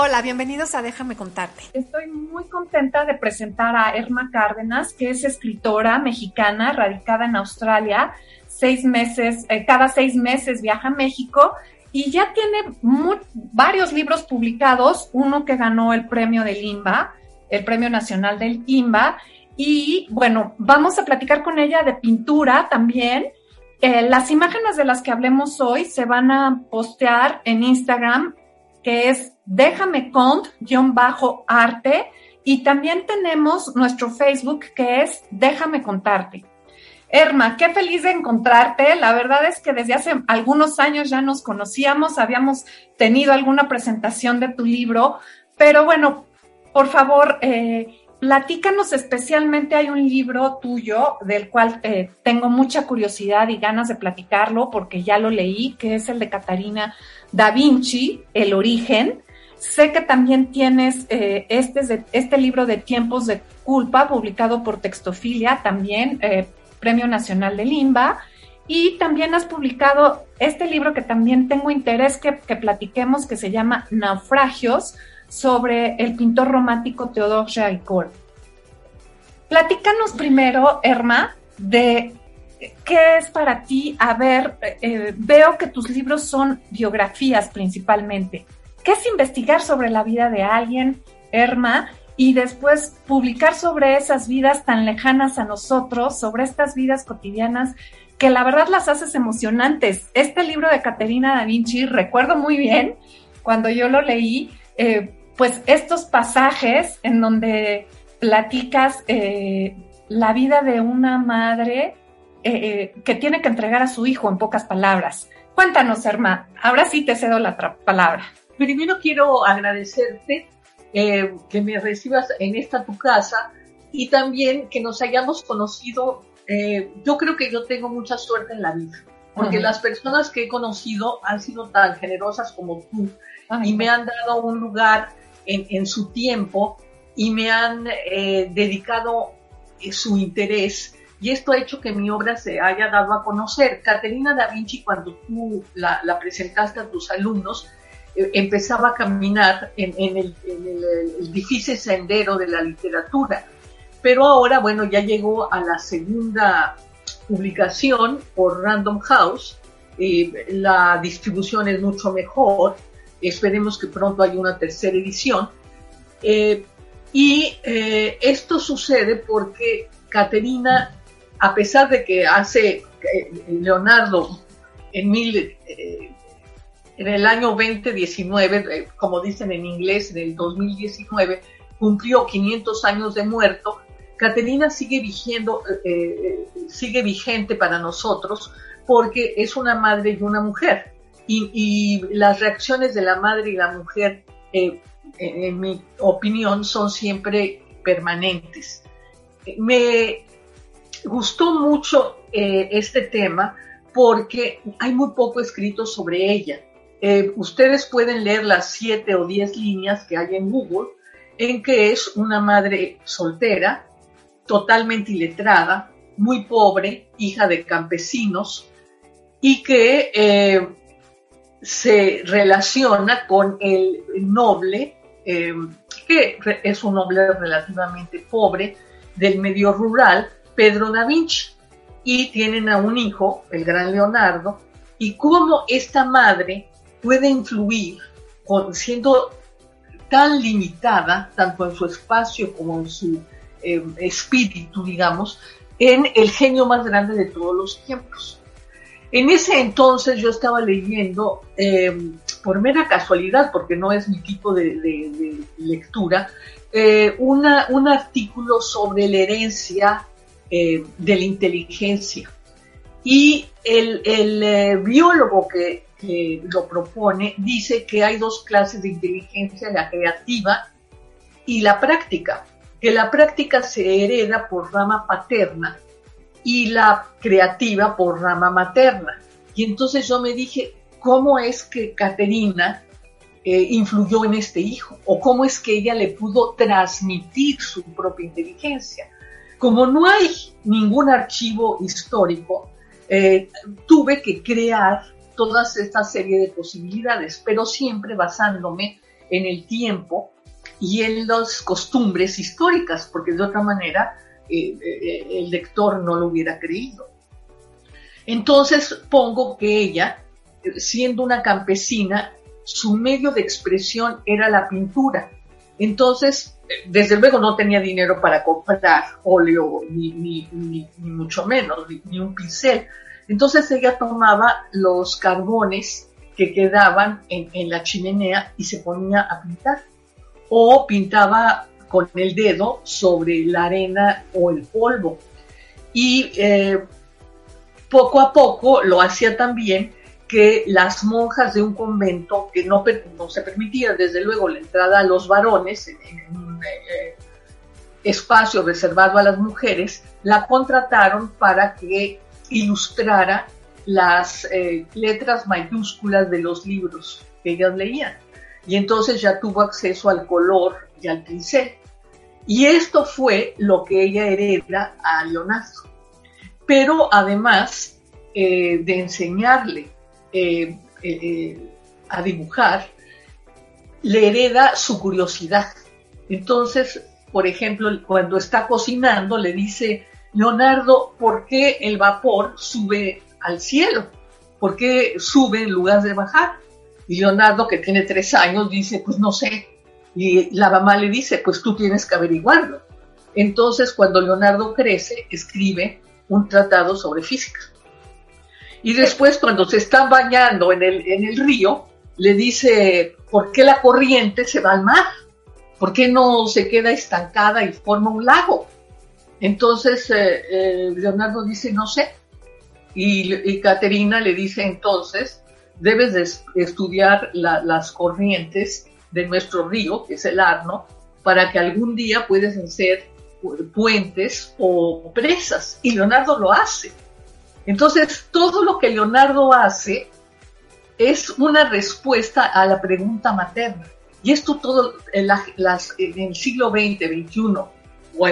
Hola, bienvenidos a Déjame contarte. Estoy muy contenta de presentar a Erma Cárdenas, que es escritora mexicana radicada en Australia. Seis meses, eh, cada seis meses viaja a México y ya tiene varios libros publicados, uno que ganó el premio del IMBA, el Premio Nacional del IMBA. Y bueno, vamos a platicar con ella de pintura también. Eh, las imágenes de las que hablemos hoy se van a postear en Instagram que es déjame cont-arte y también tenemos nuestro Facebook que es déjame contarte. Erma, qué feliz de encontrarte. La verdad es que desde hace algunos años ya nos conocíamos, habíamos tenido alguna presentación de tu libro, pero bueno, por favor, eh, platícanos especialmente, hay un libro tuyo del cual eh, tengo mucha curiosidad y ganas de platicarlo porque ya lo leí, que es el de Catarina Da Vinci, El origen. Sé que también tienes eh, este, este libro de Tiempos de Culpa, publicado por Textofilia, también eh, Premio Nacional de Limba. Y también has publicado este libro que también tengo interés que, que platiquemos, que se llama Naufragios, sobre el pintor romántico Theodore Géricault. Platícanos primero, Erma, de ¿qué es para ti? A ver, eh, veo que tus libros son biografías principalmente. ¿Qué es investigar sobre la vida de alguien, Erma? Y después publicar sobre esas vidas tan lejanas a nosotros, sobre estas vidas cotidianas que la verdad las haces emocionantes. Este libro de Caterina da Vinci, recuerdo muy bien cuando yo lo leí, eh, pues estos pasajes en donde platicas eh, la vida de una madre eh, eh, que tiene que entregar a su hijo en pocas palabras. Cuéntanos, Herma, ahora sí te cedo la palabra. Primero quiero agradecerte eh, que me recibas en esta tu casa y también que nos hayamos conocido. yo creo que yo tengo mucha suerte en la vida, porque las personas que he conocido han sido tan generosas como tú y me han dado un lugar en, en su tiempo y me han dedicado su interés y esto ha hecho que mi obra se haya dado a conocer. Caterina da Vinci, cuando tú la, presentaste a tus alumnos, eh, empezaba a caminar en, el, difícil sendero de la literatura. Pero ahora, bueno, ya llegó a la segunda publicación por Random House. Eh, la distribución es mucho mejor. Esperemos que pronto haya una tercera edición. Eh, y esto sucede porque Caterina a pesar de que hace eh, Leonardo en, mil, eh, en el año 2019, eh, como dicen en inglés, en el 2019, cumplió 500 años de muerto, Caterina sigue, vigiendo, sigue vigente para nosotros porque es una madre y una mujer. Y, y las reacciones de la madre y la mujer, en mi opinión, son siempre permanentes. Me gustó mucho eh, este tema porque hay muy poco escrito sobre ella. Eh, ustedes pueden leer las siete o diez líneas que hay en Google en que es una madre soltera, totalmente iletrada, muy pobre, hija de campesinos, y que eh, se relaciona con el noble, que es un noble relativamente pobre del medio rural, Pedro da Vinci y tienen a un hijo, el gran Leonardo, y cómo esta madre puede influir siendo tan limitada, tanto en su espacio como en su eh, espíritu, digamos, en el genio más grande de todos los tiempos. En ese entonces yo estaba leyendo, eh, por mera casualidad, porque no es mi tipo de, lectura, eh, un artículo sobre la herencia eh, de la inteligencia. Y el, eh, biólogo que, lo propone dice que hay dos clases de inteligencia, la creativa y la práctica, que la práctica se hereda por rama paterna y la creativa por rama materna. Y entonces yo me dije, ¿cómo es que Caterina eh, influyó en este hijo? ¿O cómo es que ella le pudo transmitir su propia inteligencia? Como no hay ningún archivo histórico, eh, tuve que crear toda esta serie de posibilidades, pero siempre basándome en el tiempo y en las costumbres históricas, porque de otra manera eh, eh, el lector no lo hubiera creído. Entonces pongo que ella, siendo una campesina, su medio de expresión era la pintura. Entonces, desde luego no tenía dinero para comprar óleo, ni, mucho menos, ni, un pincel. Entonces ella tomaba los carbones que quedaban en, la chimenea y se ponía a pintar. O pintaba con el dedo sobre la arena o el polvo. Y eh, poco a poco lo hacía también que las monjas de un convento, que no, se permitía desde luego la entrada a los varones en, un eh, espacio reservado a las mujeres, la contrataron para que ilustrara las eh, letras mayúsculas de los libros que ellas leían. Y entonces ya tuvo acceso al color y al pincel. Y esto fue lo que ella hereda a Leonardo. Pero además eh, de enseñarle eh, eh, a dibujar, le hereda su curiosidad. Entonces, por ejemplo, cuando está cocinando, le dice, Leonardo, ¿por qué el vapor sube al cielo? ¿Por qué sube en lugar de bajar? Y Leonardo, que tiene tres años, dice, pues no sé. Y la mamá le dice, pues tú tienes que averiguarlo. Entonces, cuando Leonardo crece, escribe un tratado sobre física. Y después cuando se están bañando en el, en el río, le dice, ¿por qué la corriente se va al mar? ¿Por qué no se queda estancada y forma un lago? Entonces eh, eh, Leonardo dice, no sé. Y, y Caterina le dice entonces, debes de estudiar las corrientes de nuestro río, que es el Arno, para que algún día puedas hacer puentes o presas. Y Leonardo lo hace. Entonces, todo lo que Leonardo hace es una respuesta a la pregunta materna. Y esto todo en, el siglo XX, XXI o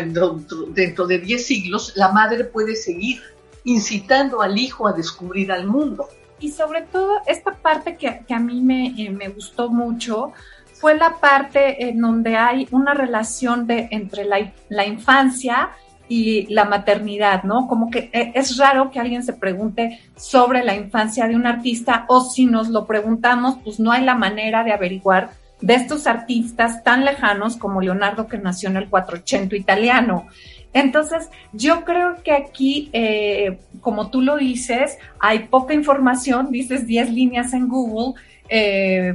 dentro, de 10 siglos, la madre puede seguir incitando al hijo a descubrir al mundo. Y sobre todo, esta parte que, a mí me, eh, me, gustó mucho fue la parte en donde hay una relación de, entre la, la infancia y la maternidad, ¿no? Como que eh, es raro que alguien se pregunte sobre la infancia de un artista o si nos lo preguntamos, pues no hay la manera de averiguar de estos artistas tan lejanos como Leonardo que nació en el 480 italiano. Entonces, yo creo que aquí, eh, como tú lo dices, hay poca información, dices 10 líneas en Google, eh,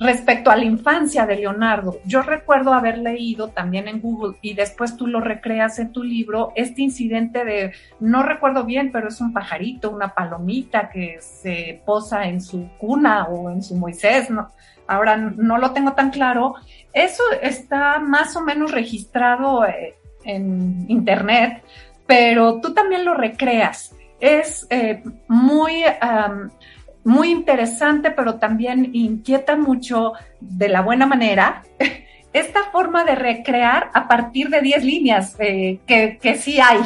Respecto a la infancia de Leonardo, yo recuerdo haber leído también en Google y después tú lo recreas en tu libro, este incidente de, no recuerdo bien, pero es un pajarito, una palomita que se posa en su cuna o en su Moisés, ahora no lo tengo tan claro. Eso está más o menos registrado eh, en internet, pero tú también lo recreas. Es eh, muy muy interesante, pero también inquieta mucho de la buena manera esta forma de recrear a partir de 10 líneas eh, que, que sí hay,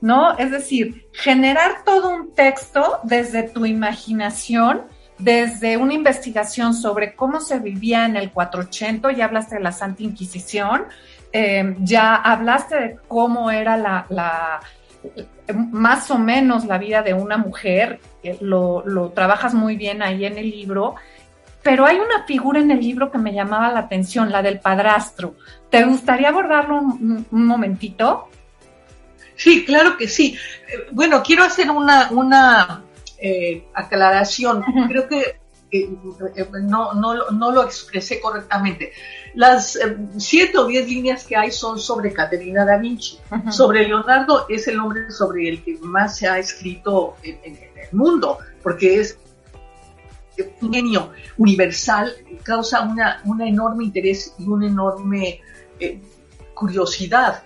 ¿no? Es decir, generar todo un texto desde tu imaginación, desde una investigación sobre cómo se vivía en el 480, ya hablaste de la Santa Inquisición, eh, ya hablaste de cómo era la, la, más o menos la vida de una mujer, lo, lo, trabajas muy bien ahí en el libro, pero hay una figura en el libro que me llamaba la atención, la del padrastro. ¿Te gustaría abordarlo un, momentito? Sí, claro que sí. Eh, bueno, quiero hacer una, una eh, aclaración. Creo que eh, no, no, no, lo expresé correctamente. Las eh, siete o diez líneas que hay son sobre Caterina da Vinci. Sobre Leonardo es el hombre sobre el que más se ha escrito en, el mundo, porque es un genio universal, causa una, un enorme interés y una enorme eh, curiosidad.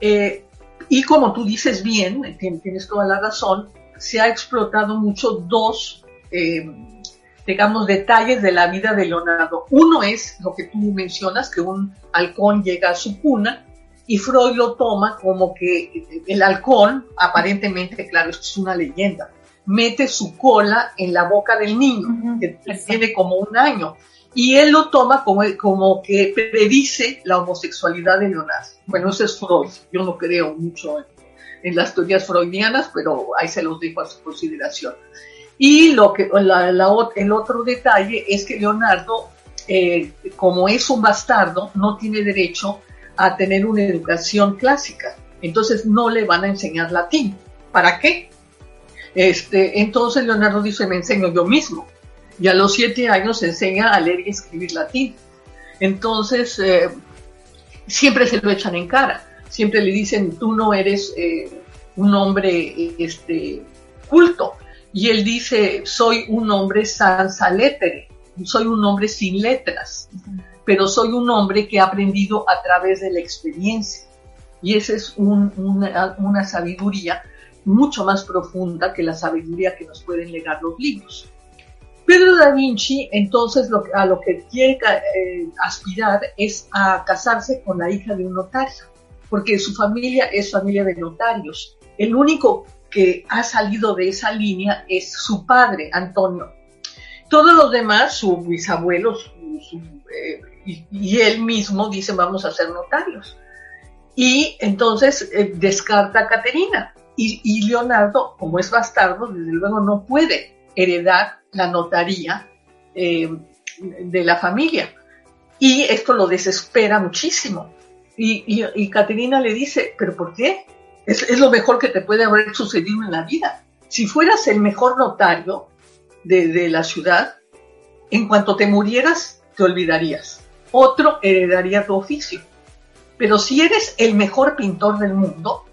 y como tú dices bien, tienes toda la razón, se ha explotado mucho dos digamos, detalles de la vida de Leonardo. Uno es lo que tú mencionas, que un halcón llega a su cuna y Freud lo toma como que el halcón, aparentemente, claro, esto es una leyenda, mete su cola en la boca del niño, que tiene como un año. y él lo toma como, como que predice la homosexualidad de Leonardo. Bueno, ese es Freud, yo no creo mucho en, las teorías freudianas, pero ahí se los dejo a su consideración. Y lo que, el otro detalle es que Leonardo, eh, como es un bastardo, no tiene derecho a tener una educación clásica. Entonces no le van a enseñar latín. ¿Para qué? Este, entonces Leonardo dice, me enseño yo mismo y a los siete años enseña a leer y escribir latín. Entonces, eh, siempre se lo echan en cara, siempre le dicen, tú no eres eh, un hombre este, culto. Y él dice, soy un hombre sans lettere, soy un hombre sin letras, pero soy un hombre que ha aprendido a través de la experiencia. Y esa es una, una sabiduría mucho más profunda que la sabiduría que nos pueden legar los libros. Pedro da Vinci entonces a lo que quiere eh, aspirar es a casarse con la hija de un notario, porque su familia es familia de notarios. El único que ha salido de esa línea es su padre, Antonio. Todos los demás, su bisabuelo eh, y, él mismo dicen vamos a ser notarios. Y entonces eh, descarta a Caterina. y Leonardo, como es bastardo, desde luego no puede heredar la notaría eh, de la familia. Y esto lo desespera muchísimo. Y, y, Caterina le dice, ¿pero por qué? Es, lo mejor que te puede haber sucedido en la vida. Si fueras el mejor notario de, la ciudad, en cuanto te murieras, te olvidarías. Otro heredaría tu oficio. Pero si eres el mejor pintor del mundo,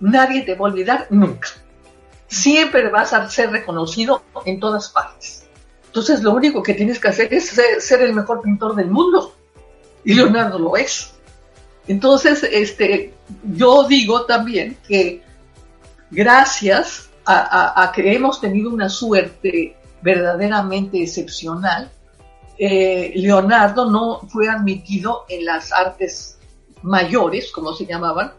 nadie te va a olvidar nunca siempre vas a ser reconocido en todas partes. Entonces lo único que tienes que hacer es ser, el mejor pintor del mundo. Y Leonardo lo es. Entonces, este, yo digo también que gracias a, que hemos tenido una suerte verdaderamente excepcional, eh, Leonardo no fue admitido en las artes mayores, como se llamaban,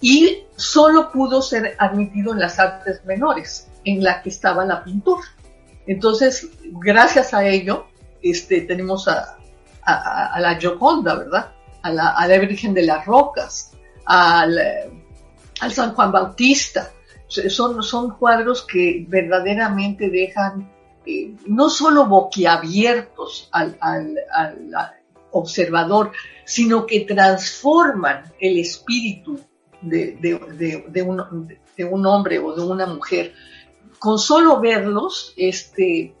y solo pudo ser admitido en las artes menores, en la que estaba la pintura. Entonces, gracias a ello, este, tenemos a, la Gioconda, ¿verdad? A la, Virgen de las Rocas, al, al San Juan Bautista. Son, son cuadros que verdaderamente dejan eh, no solo boquiabiertos al, al, al observador, sino que transforman el espíritu de, un, hombre o de una mujer. Con solo verlos, este,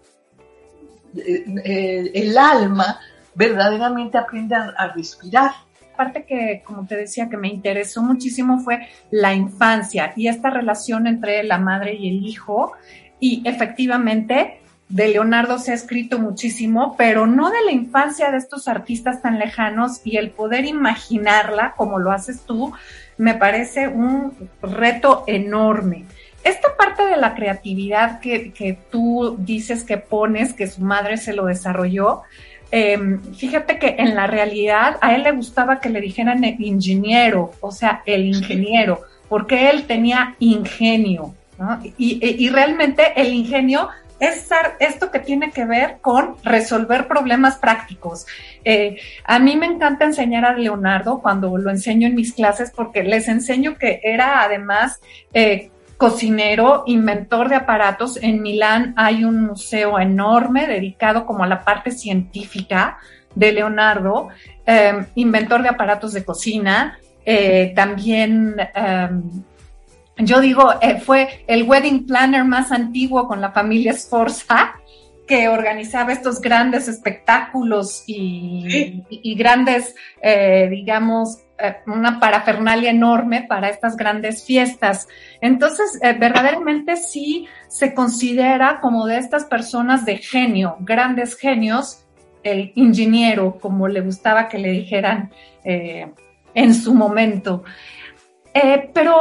eh, eh, el alma verdaderamente aprende a, respirar parte que, como te decía, que me interesó muchísimo fue la infancia y esta relación entre la madre y el hijo. Y efectivamente, de Leonardo se ha escrito muchísimo, pero no de la infancia de estos artistas tan lejanos y el poder imaginarla como lo haces tú, me parece un reto enorme. Esta parte de la creatividad que, tú dices que pones, que su madre se lo desarrolló, em, fíjate que en la realidad a él le gustaba que le dijeran el ingeniero, o sea, el ingeniero, porque él tenía ingenio, y, y, realmente el ingenio es esto que tiene que ver con resolver problemas prácticos. Eh, a mí me encanta enseñar a Leonardo cuando lo enseño en mis clases porque les enseño que era además eh, cocinero, inventor de aparatos. En Milán hay un museo enorme dedicado como a la parte científica de Leonardo, eh, inventor de aparatos de cocina, también yo digo, eh, fue el wedding planner más antiguo con la familia Sforza, que organizaba estos grandes espectáculos y, grandes, eh, digamos, eh, una parafernalia enorme para estas grandes fiestas. Entonces, verdaderamente sí se considera como de estas personas de genio, grandes genios, el ingeniero, como le gustaba que le dijeran en su momento. pero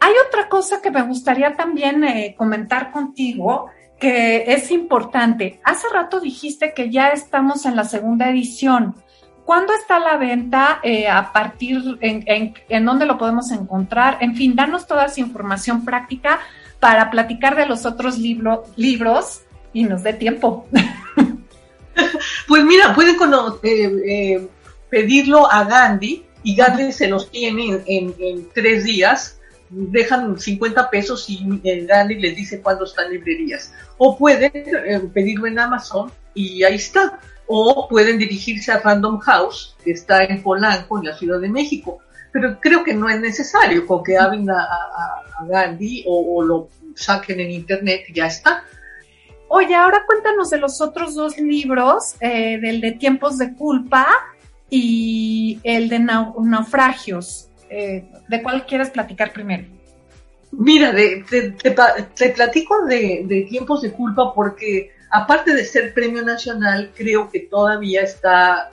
hay otra cosa que me gustaría también eh, comentar contigo que es importante. Hace rato dijiste que ya estamos en la segunda edición. ¿Cuándo está la venta? Eh, ¿A partir en, en, dónde lo podemos encontrar? En fin, danos toda esa información práctica para platicar de los otros libros y nos dé tiempo. Pues mira, pueden eh, eh, pedirlo a Gandhi y Gandhi se los tiene en, tres días. Dejan 50 pesos y Gandhi les dice cuándo están librerías. O pueden eh, pedirlo en Amazon y ahí está. O pueden dirigirse a Random House, que está en Polanco, en la Ciudad de México. Pero creo que no es necesario, con que hablen a, Gandhi o, lo saquen en internet, ya está. Oye, ahora cuéntanos de los otros dos libros, eh, del de Tiempos de Culpa y el de Naufragios. Eh, ¿De cuál quieres platicar primero? Mira, te, platico de, Tiempos de Culpa porque aparte de ser premio nacional, creo que todavía está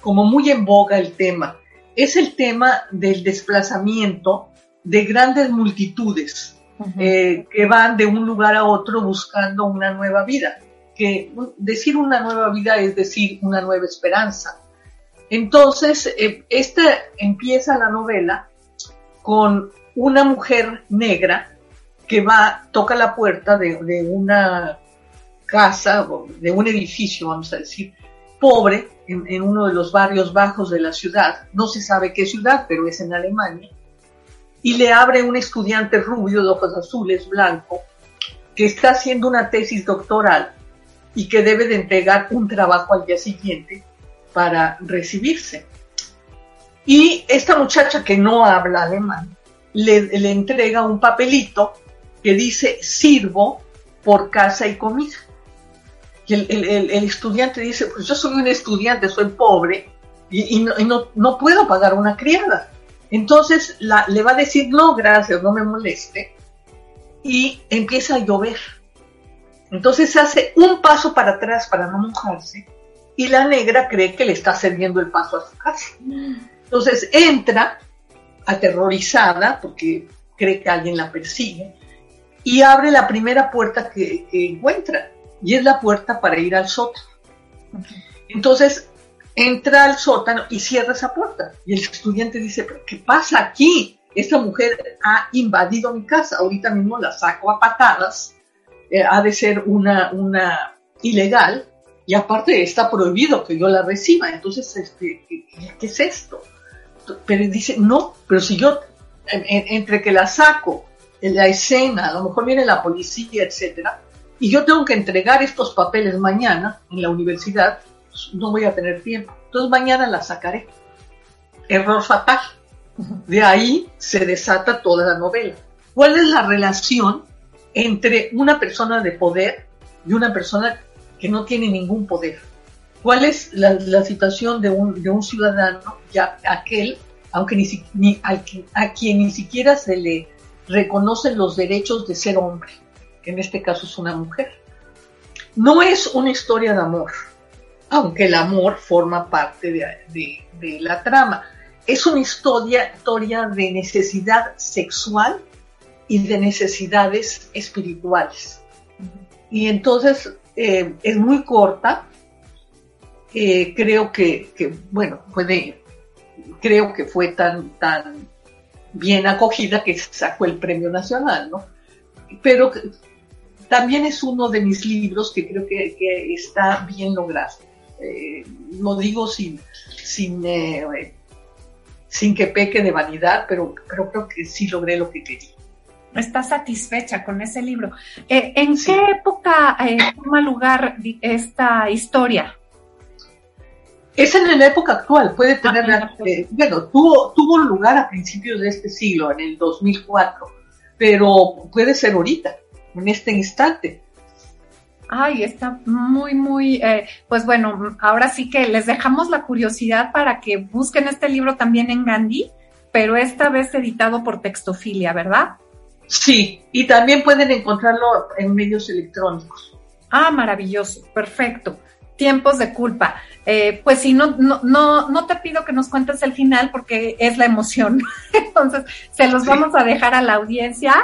como muy en boga el tema. Es el tema del desplazamiento de grandes multitudes eh, que van de un lugar a otro buscando una nueva vida. Que decir una nueva vida es decir una nueva esperanza. Entonces, eh, esta empieza la novela con una mujer negra que va, toca la puerta de, una casa, de un edificio, vamos a decir, pobre, en, uno de los barrios bajos de la ciudad. No se sabe qué ciudad, pero es en Alemania y le abre un estudiante rubio de ojos azules, blanco, que está haciendo una tesis doctoral y que debe de entregar un trabajo al día siguiente para recibirse. Y esta muchacha que no habla alemán le, entrega un papelito que dice sirvo por casa y comida. Y el, estudiante dice, pues yo soy un estudiante, soy pobre y, no, no, puedo pagar una criada. Entonces le va a decir, no, gracias, no me moleste. Y empieza a llover. Entonces hace un paso para atrás para no mojarse y la negra cree que le está cediendo el paso a su casa. Entonces entra aterrorizada porque cree que alguien la persigue y abre la primera puerta que encuentra y es la puerta para ir al sótano. Entonces entra al sótano y cierra esa puerta. Y el estudiante dice, qué pasa aquí? Esta mujer ha invadido mi casa, ahorita mismo la saco a patadas, eh, ha de ser una, una ilegal, y aparte está prohibido que yo la reciba, entonces, este, ¿qué, es esto? Pero dice, no, pero si yo, entre que la saco, en la escena, a lo mejor viene la policía, etcétera, y yo tengo que entregar estos papeles mañana en la universidad, no voy a tener tiempo. Entonces mañana la sacaré. Error fatal. De ahí se desata toda la novela. ¿Cuál es la relación entre una persona de poder y una persona que no tiene ningún poder? ¿Cuál es la, situación de un, de un, ciudadano, ya aquel, aunque ni, a quien ni siquiera se le reconocen los derechos de ser hombre, que en este caso es una mujer? No es una historia de amor, aunque el amor forma parte de, la trama. Es una historia, historia de necesidad sexual y de necesidades espirituales. Y entonces eh, es muy corta. Creo que, bueno, puede, creo que fue tan, tan bien acogida que sacó el premio nacional, ¿no? Pero también es uno de mis libros que creo que, que está bien logrado eh, lo digo sin, sin, eh, sin que peque de vanidad, pero, pero creo que sí logré lo que quería. Está satisfecha con ese libro. Eh, ¿En qué época eh, toma lugar esta historia? Es en la época actual, puede tener, ah, bueno, tuvo, tuvo lugar a principios de este siglo, en el 2004, pero puede ser ahorita, en este instante. Ay, está muy, muy, eh, pues bueno, ahora sí que les dejamos la curiosidad para que busquen este libro también en Gandhi, pero esta vez editado por Textofilia, ¿verdad? Sí, y también pueden encontrarlo en medios electrónicos. Ah, maravilloso, perfecto. Tiempos de culpa. Eh, pues sí, no, no, no, no te pido que nos cuentes el final porque es la emoción. Entonces, se los vamos a dejar a la audiencia.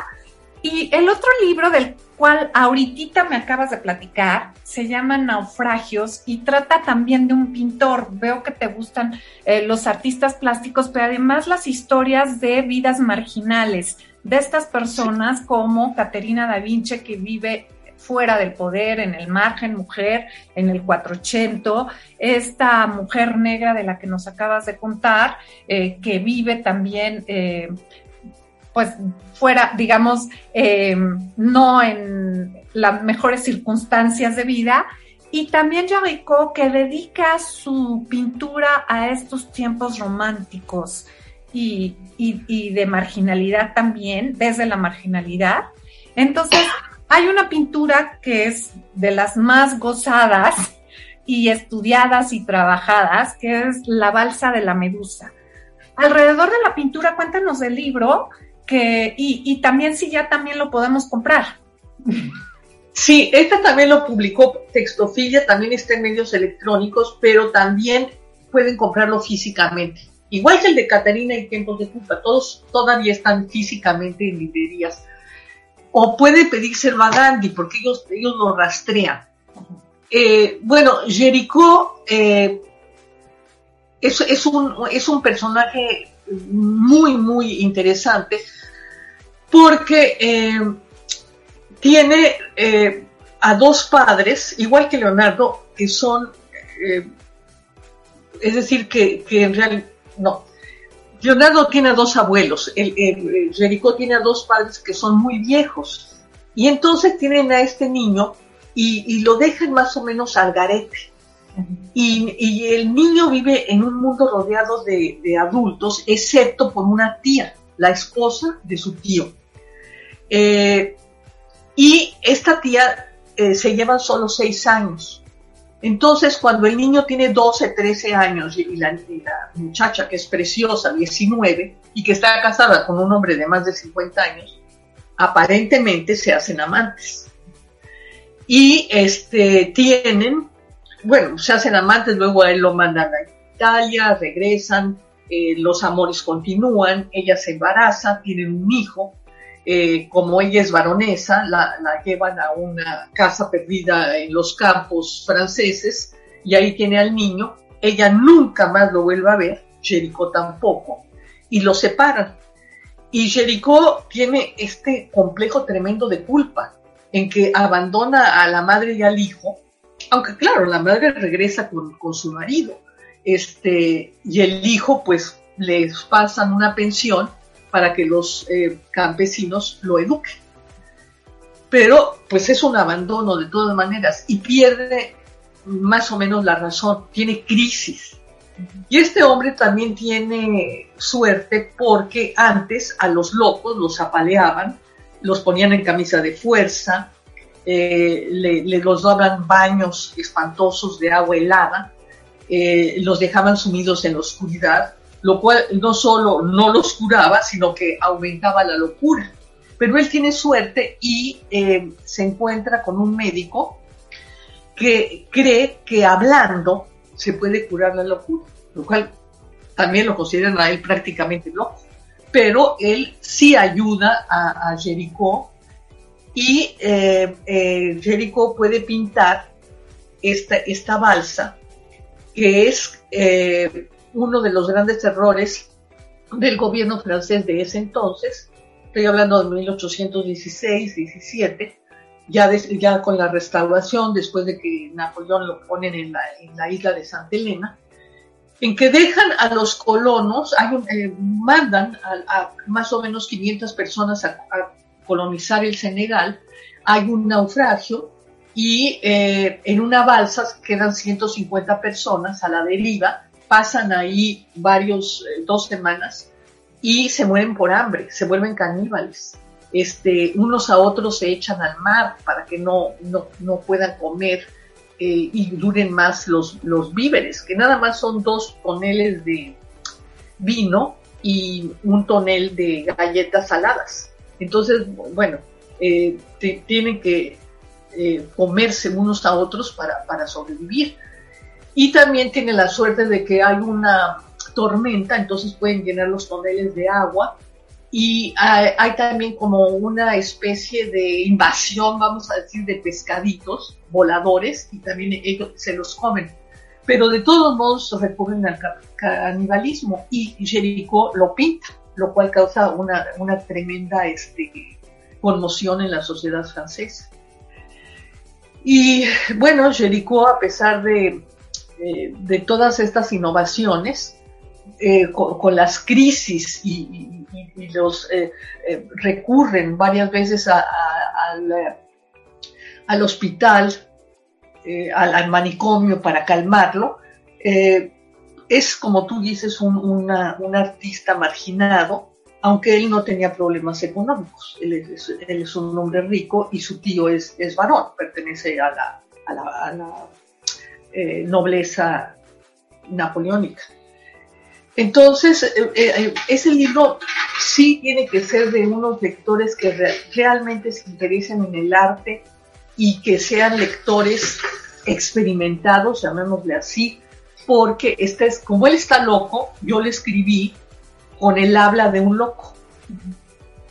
Y el otro libro del cual ahorita me acabas de platicar, se llama Naufragios y trata también de un pintor. Veo que te gustan eh, los artistas plásticos, pero además las historias de vidas marginales de estas personas como Caterina da Vinci que vive fuera del poder, en el margen, mujer, en el 480, esta mujer negra de la que nos acabas de contar, eh, que vive también, eh, pues fuera, digamos, eh, no en las mejores circunstancias de vida, y también Jaricot, que dedica su pintura a estos tiempos románticos y, y, de marginalidad también, desde la marginalidad. Entonces, hay una pintura que es de las más gozadas y estudiadas y trabajadas, que es La Balsa de la Medusa. Alrededor de la pintura, cuéntanos del libro y, también si ya también lo podemos comprar. Sí, esta también lo publicó Textofilia, también está en medios electrónicos, pero también pueden comprarlo físicamente. Igual que el de Catarina y Tiempos de Culpa, todos todavía están físicamente en librerías. O puede pedírselo a Gandhi, porque ellos, ellos lo rastrean. Eh, bueno, Jericho eh, es, un, es un personaje muy, muy interesante porque eh, tiene eh, a dos padres, igual que Leonardo, que son, eh, es decir, que, en realidad, no. Leonardo tiene a dos abuelos, el, Jericó tiene a dos padres que son muy viejos, y entonces tienen a este niño y, lo dejan más o menos al garete. Y, el niño vive en un mundo rodeado de, adultos, excepto por una tía, la esposa de su tío. Eh, y esta tía eh, se llevan solo seis años. Entonces, cuando el niño tiene 12, 13 años y la, muchacha, que es preciosa, 19, y que está casada con un hombre de más de 50 años, aparentemente se hacen amantes. Y este, tienen, bueno, se hacen amantes, luego a él lo mandan a Italia, regresan, eh, los amores continúan, ella se embaraza, tienen un hijo, eh, como ella es baronesa, la, llevan a una casa perdida en los campos franceses y ahí tiene al niño. Ella nunca más lo vuelve a ver, Jericó tampoco, y lo separan. Y Jericó tiene este complejo tremendo de culpa, en que abandona a la madre y al hijo, aunque claro, la madre regresa con, con su marido, este, y el hijo pues les pasan una pensión para que los eh, campesinos lo eduquen. Pero pues es un abandono de todas maneras y pierde más o menos la razón, tiene crisis. Y este hombre también tiene suerte porque antes a los locos los apaleaban, los ponían en camisa de fuerza, eh, le, los daban baños espantosos de agua helada, eh, los dejaban sumidos en la oscuridad lo cual no solo no los curaba, sino que aumentaba la locura. Pero él tiene suerte y eh, se encuentra con un médico que cree que hablando se puede curar la locura, lo cual también lo consideran a él prácticamente loco. Pero él sí ayuda a, a Jericó y eh, eh, Jericó puede pintar esta, esta balsa que es uno de los grandes errores del gobierno francés de ese entonces, estoy hablando de 1816-17, ya, con la restauración, después de que Napoleón lo ponen en la, isla de Santa Elena, en que dejan a los colonos, eh, mandan a, más o menos 500 personas a, colonizar el Senegal, hay un naufragio y eh, en una balsa quedan 150 personas a la deriva, pasan ahí varios, eh, dos semanas y se mueren por hambre, se vuelven caníbales. Este, unos a otros se echan al mar para que no, no, puedan comer eh, y duren más los, los víveres, que nada más son dos toneles de vino y un tonel de galletas saladas. Entonces, bueno, eh, tienen que comerse unos a otros para, para sobrevivir y también tiene la suerte de que hay una tormenta, entonces pueden llenar los toneles de agua y hay, también como una especie de invasión, vamos a decir, de pescaditos voladores y también ellos se los comen. Pero de todos modos recurren al canibalismo y Jericó lo pinta, lo cual causa una, una tremenda este, conmoción en la sociedad francesa. Y bueno, Jericó, a pesar de, eh, de todas estas innovaciones, eh, con, las crisis y, los eh, recurren varias veces al, al, hospital, al, manicomio para calmarlo, es como tú dices un, un artista marginado, aunque él no tenía problemas económicos. Él es, un hombre rico y su tío es, es varón, pertenece a la, a la, eh, nobleza napoleónica. Entonces, eh, eh, ese libro sí tiene que ser de unos lectores que realmente se interesen en el arte y que sean lectores experimentados, llamémosle así, porque este es, como él está loco, yo le escribí con el habla de un loco.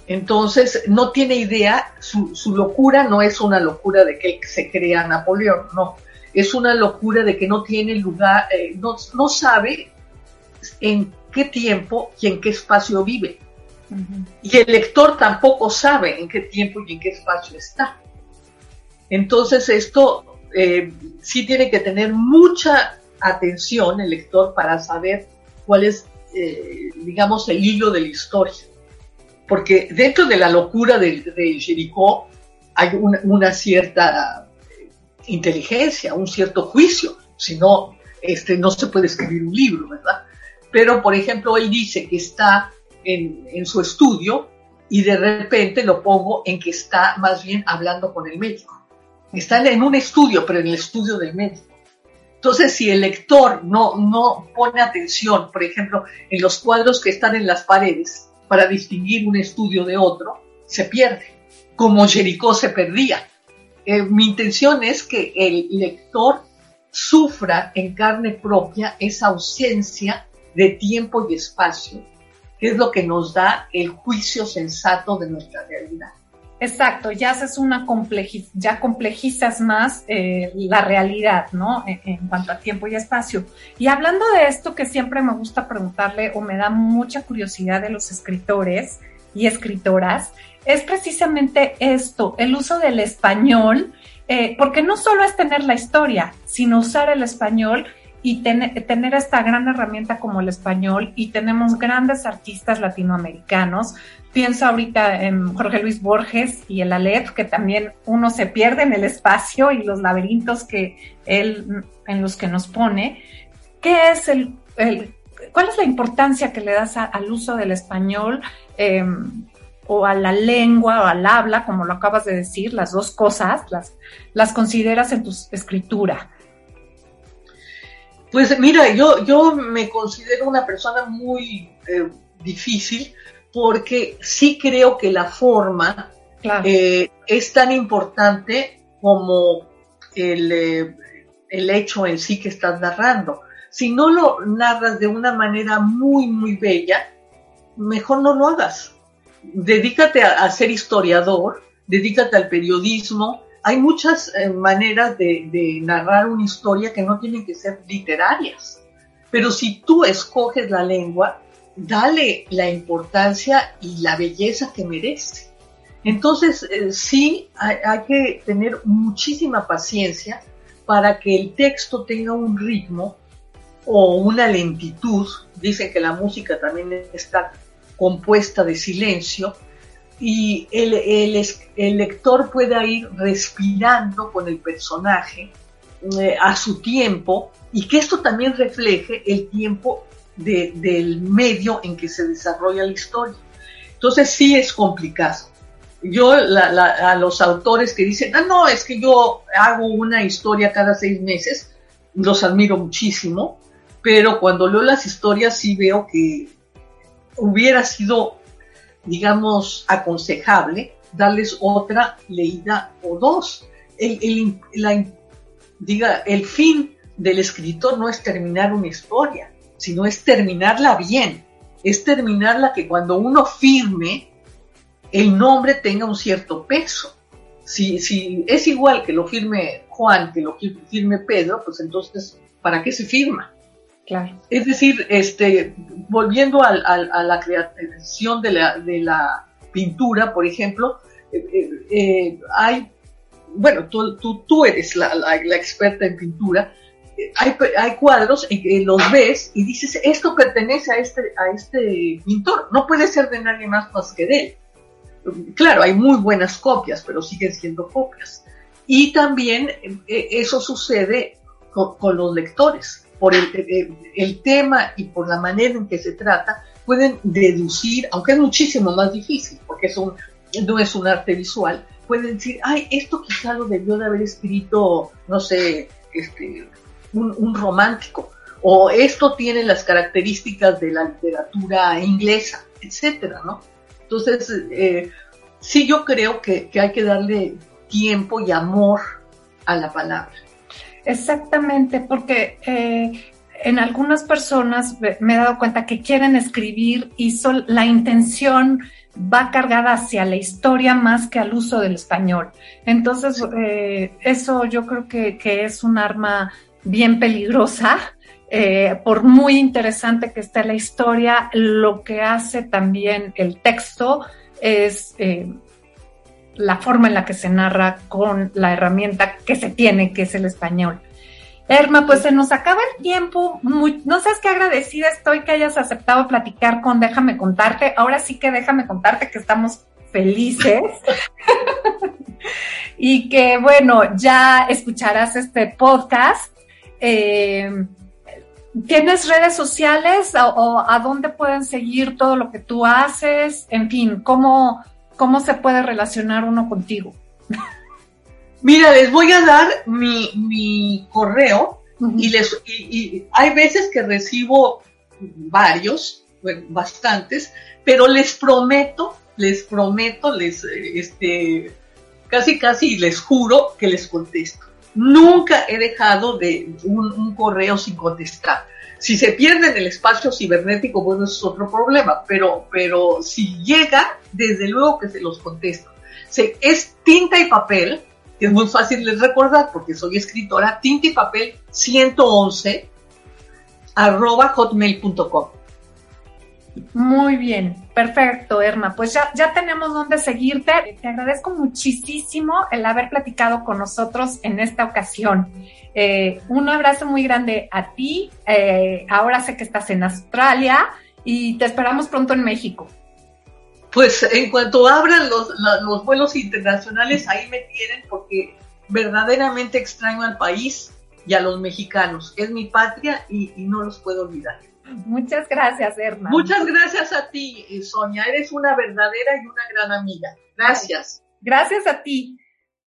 Entonces, no tiene idea, su, locura no es una locura de que se crea Napoleón, no, es una locura de que no tiene lugar, eh, no, no, sabe en qué tiempo y en qué espacio vive. Y el lector tampoco sabe en qué tiempo y en qué espacio está. Entonces, esto eh, sí tiene que tener mucha atención el lector para saber cuál es eh, digamos, el hilo de la historia. Porque dentro de la locura de, de Jericó hay una, cierta inteligencia, un cierto juicio, si no, este, no se puede escribir un libro, ¿verdad? Pero, por ejemplo, él dice que está en, en su estudio y de repente lo pongo en que está más bien hablando con el médico. Está en un estudio, pero en el estudio del médico. Entonces, si el lector no, no pone atención, por ejemplo, en los cuadros que están en las paredes para distinguir un estudio de otro, se pierde, como Jericó se perdía. Eh, mi intención es que el lector sufra en carne propia esa ausencia de tiempo y espacio, que es lo que nos da el juicio sensato de nuestra realidad. Exacto, ya haces una ya complejizas más eh, la realidad, ¿no? En, en, cuanto a tiempo y espacio. Y hablando de esto que siempre me gusta preguntarle o me da mucha curiosidad de los escritores y escritoras, es precisamente esto, el uso del español, eh, porque no solo es tener la historia, sino usar el español y tener esta gran herramienta como el español y tenemos grandes artistas latinoamericanos. Pienso ahorita en Jorge Luis Borges y el Aleph, que también uno se pierde en el espacio y los laberintos que él en los que nos pone. ¿Qué es el, cuál es la importancia que le das al uso del español em, o a la lengua o al habla, como lo acabas de decir, las dos cosas, las, las consideras en tu escritura? Pues mira, yo, yo me considero una persona muy eh, difícil porque sí creo que la forma eh, es tan importante como el, eh, el, hecho en sí que estás narrando. Si no lo narras de una manera muy, muy bella, mejor no lo hagas. Dedícate a ser historiador, dedícate al periodismo, hay muchas eh, maneras de, narrar una historia que no tienen que ser literarias. Pero si tú escoges la lengua, dale la importancia y la belleza que merece. Entonces, eh, sí, hay, que tener muchísima paciencia para que el texto tenga un ritmo o una lentitud. Dicen que la música también está compuesta de silencio y el, el, lector pueda ir respirando con el personaje eh, a su tiempo y que esto también refleje el tiempo del medio en que se desarrolla la historia. Entonces sí es complicado. Yo a los autores que dicen, ah, no, es que yo hago una historia cada seis meses, los admiro muchísimo, pero cuando leo las historias sí veo que hubiera sido digamos, aconsejable darles otra leída o dos. El, diga, el fin del escritor no es terminar una historia, sino es terminarla bien, es terminarla que cuando uno firme, el nombre tenga un cierto peso. Si, si es igual que lo firme Juan, que lo firme Pedro, pues entonces, ¿para qué se firma? Es decir, este, volviendo a, la creación de la, pintura, por ejemplo, eh, eh, hay bueno, tú, eres la, experta en pintura, hay, cuadros en que los ves y dices, esto pertenece a este, a este pintor, no puede ser de nadie más más que de él. Claro, hay muy buenas copias, pero siguen siendo copias. Y también eh, eso sucede con, los lectores. Por el, el, el, tema y por la manera en que se trata, pueden deducir, aunque es muchísimo más difícil, porque es un, no es un arte visual, pueden decir, ay, esto quizá lo debió de haber escrito, no sé, este, un, un romántico, o esto tiene las características de la literatura inglesa, etcétera, ¿no? Entonces, eh, sí yo creo que, que, hay que darle tiempo y amor a la palabra. Exactamente, porque eh, en algunas personas me he dado cuenta que quieren escribir y la intención va cargada hacia la historia más que al uso del español. Entonces, eh, eso yo creo que, que, es un arma bien peligrosa. Eh, por muy interesante que esté la historia, lo que hace también el texto es eh, la forma en la que se narra con la herramienta que se tiene, que es el español. Erma, pues se nos acaba el tiempo. No sabes qué agradecida estoy que hayas aceptado platicar con Déjame contarte. Ahora sí que déjame contarte que estamos felices. y que bueno, ya escucharás este podcast. Eh, ¿Tienes redes sociales o, o, a dónde pueden seguir todo lo que tú haces? En fin, ¿cómo, cómo se puede relacionar uno contigo? Mira, les voy a dar mi, mi correo y, les, y, hay veces que recibo varios, bueno, bastantes, pero les prometo, les prometo, les, este, casi casi les juro que les contesto. Nunca he dejado de un, un correo sin contestar. Si se pierde en el espacio cibernético, bueno, eso es otro problema, pero, pero si llega, desde luego que se los contesto. Se, es tinta y papel, que es muy fácil de recordar porque soy escritora, tinta y papel 111 arroba hotmail.com. Muy bien, perfecto, Erma. Pues ya, ya tenemos dónde seguirte. Te agradezco muchísimo el haber platicado con nosotros en esta ocasión. Eh, un abrazo muy grande a ti. Eh, ahora sé que estás en Australia y te esperamos pronto en México. Pues en cuanto abran los, los vuelos internacionales, ahí me tienen porque verdaderamente extraño al país y a los mexicanos. Es mi patria y, y no los puedo olvidar. Muchas gracias, Erna. Muchas gracias a ti, Sonia. Eres una verdadera y una gran amiga. Gracias. Gracias a ti.